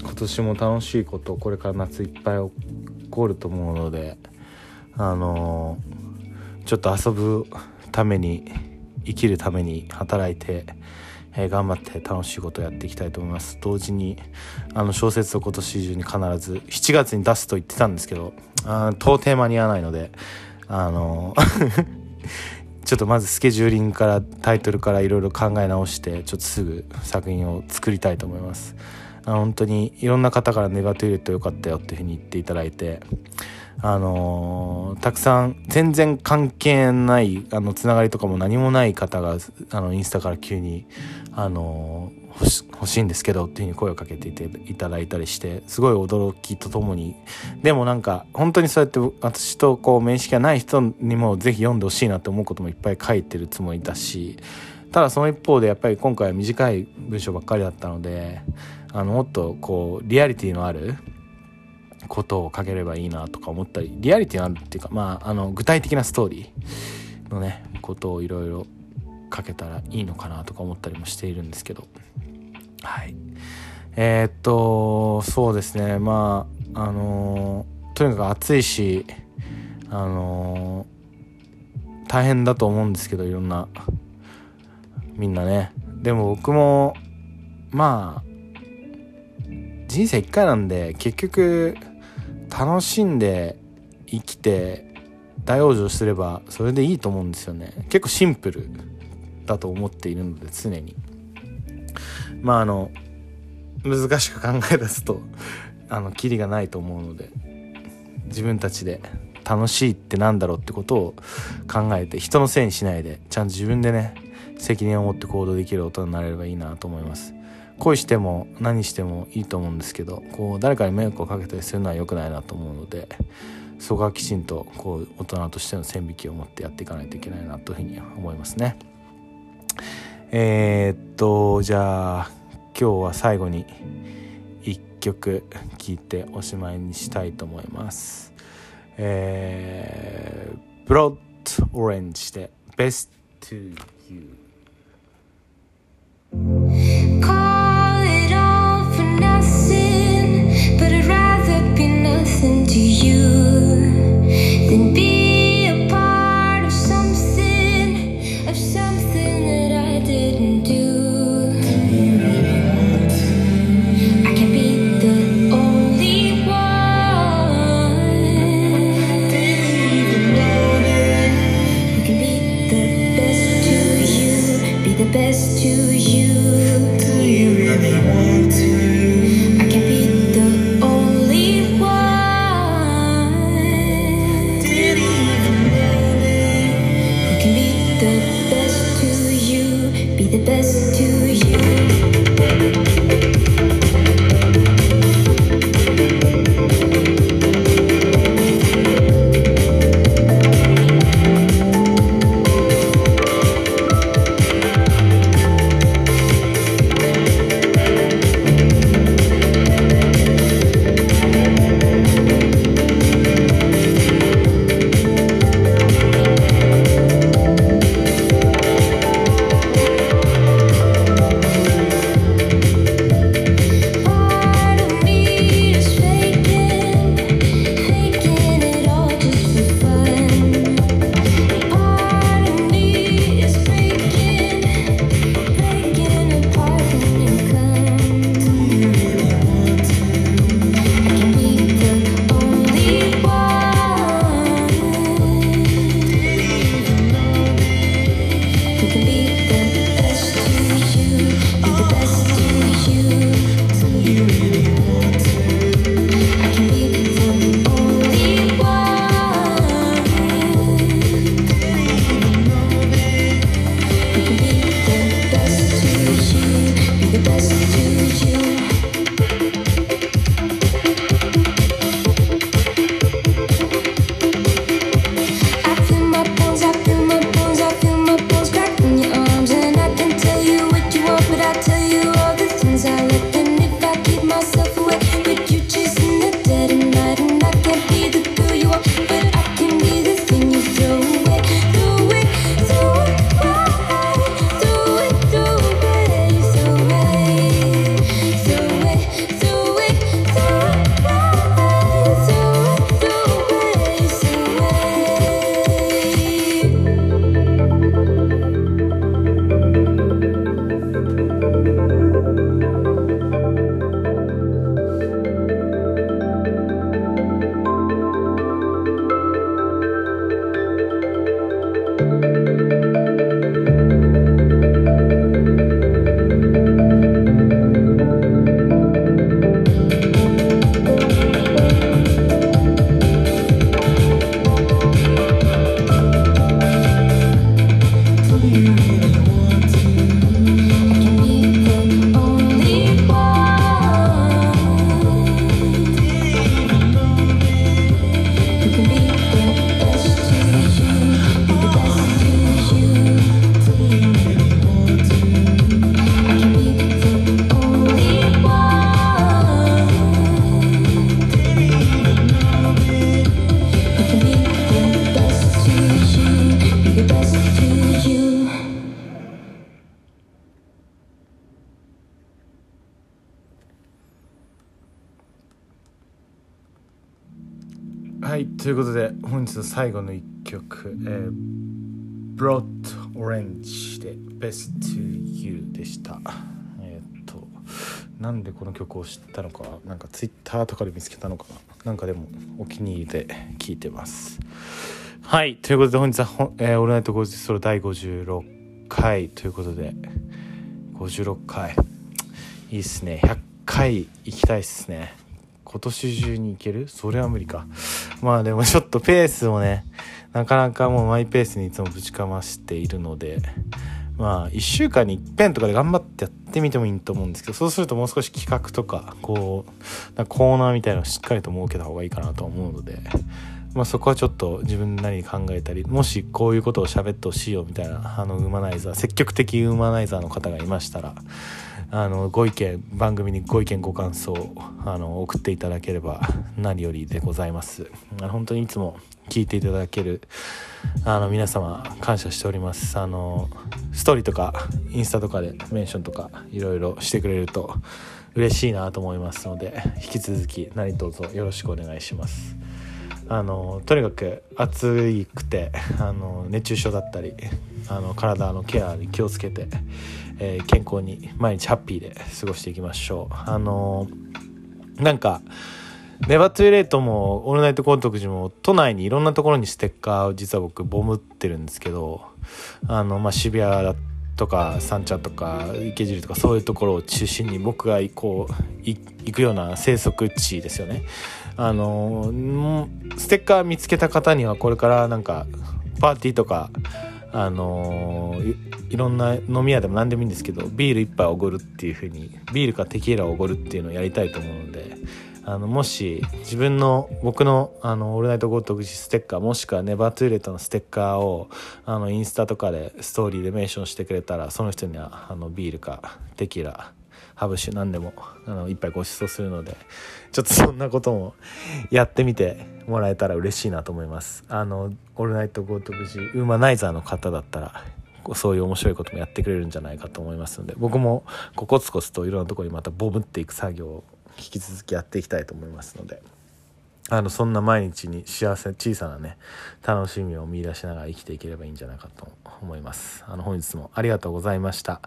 S1: 今年も楽しいことこれから夏いっぱい起こると思うのであのちょっと遊ぶために生きるために働いてえー、頑張って楽しいことをやっていきたいと思います。同時にあの小説を今年中に必ず7月に出すと言ってたんですけどあ到底間に合わないのであの <laughs> ちょっとまずスケジューリングからタイトルからいろいろ考え直してちょっとすぐ作品を作りたいと思います。あ本当にいろんな方から願っているとよかったよっていうふうに言っていただいてああのーたくさん全然関係ないあのつながりとかも何もない方があのインスタから急に、あの欲し欲しいんですけどっていうふうに声をかけていていただいたりしてすごい驚きとともに。でもなんか本当にそうやって私とこう面識がない人にもぜひ読んでほしいなって思うこともいっぱい書いてるつもりだしただその一方でやっぱり今回は短い文章ばっかりだったのであのもっとこうリアリティのあることを書ければいいなとか思ったりリアリティのあるっていうかまああの具体的なストーリーのねことをいろいろ書けたらいいのかなとか思ったりもしているんですけど。はい。えーっとそうですね。まああのとにかく暑いしあの大変だと思うんですけどいろんなみんなね。でも僕もまあ人生一回なんで結局楽しんで生きて大往生すればそれでいいと思うんですよね。結構シンプル。だと思っているので常に。まああの難しく考え出すと <laughs> あのキリがないと思うので自分たちで楽しいってなんだろうってことを考えて人のせいにしないでちゃんと自分でね責任を持って行動できる大人になれればいいなと思います。恋しても何してもいいと思うんですけどこう誰かに迷惑をかけたりするのは良くないなと思うのでそこはきちんとこう大人としての線引きを持ってやっていかないといけないなというふうに思いますね。え、っと、じゃあ、今日は最後に一曲聴いておしまいにしたいと思います。えー、ブロッドオレンジで Best to You.
S5: Nothing to you than be
S1: で本日の最後の一曲、えー、ブロッドオレンジで Best to You でした。えーっとなんでこの曲を知ったのかなんか Twitter とかで見つけたのかななんかでもお気に入りで聴いてます。はいということで本日は、えーオールナイトゴールドソロ第56回。ということで56回。いいっすね。100回行きたいっすね。今年中に行ける？それは無理か。まあでもちょっとペースをねなかなかもうマイペースにいつもぶちかましているのでまあ1週間に一遍とかで頑張ってやってみてもいいと思うんですけどそうするともう少し企画とかこうなコーナーみたいなのをしっかりと設けた方がいいかなと思うのでまあ、そこはちょっと自分なりに考えたりもしこういうことを喋ってほしいよみたいなあのウマナイザー積極的ウーマナイザーの方がいましたらあのご意見番組にご意見ご感想あの送っていただければ何よりでございます。本当にいつも聞いていただけるあの皆様感謝しております。あのストーリーとかインスタとかでメンションとかいろいろしてくれると嬉しいなと思いますので引き続き何卒よろしくお願いします。あのとにかく暑くてあの熱中症だったりあの体のケアに気をつけて、えー健康に毎日ハッピーで過ごしていきましょう。あのなんかネバトゥーレートもオールナイトコントクジも都内にいろんなところにステッカーを実は僕ボムってるんですけどあの、まあ、渋谷だとか三茶とか池尻とかそういうところを中心に僕がこう行くような生息地ですよね。あのステッカー見つけた方にはこれからなんかパーティーとかあのいろんな飲み屋でも何でもいいんですけどビール一杯おごるっていう風にビールかテキーラをおごるっていうのをやりたいと思うのであのもし自分の僕の「あのオールナイトゴートグジステッカーもしくは Never Too Late のステッカーをあのインスタとかでストーリーでメンションしてくれたらその人にはあのビールかテキーラハブ酒何でもあの一杯ご馳走するのでちょっとそんなこともやってみてもらえたら嬉しいなと思います。あのオールナイトゴートグジウーマナイザーの方だったらそういう面白いこともやってくれるんじゃないかと思いますので僕もコツコツといろんなところにまたボムっていく作業を引き続きやっていきたいと思いますのであのそんな毎日に幸せ小さなね楽しみを見出しながら生きていければいいんじゃないかと思います。あの本日もありがとうございました。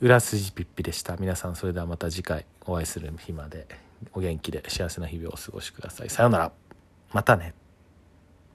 S1: 裏筋ピッピでした。皆さんそれではまた次回お会いする日までお元気で幸せな日々をお過ごしください。さようなら。またね。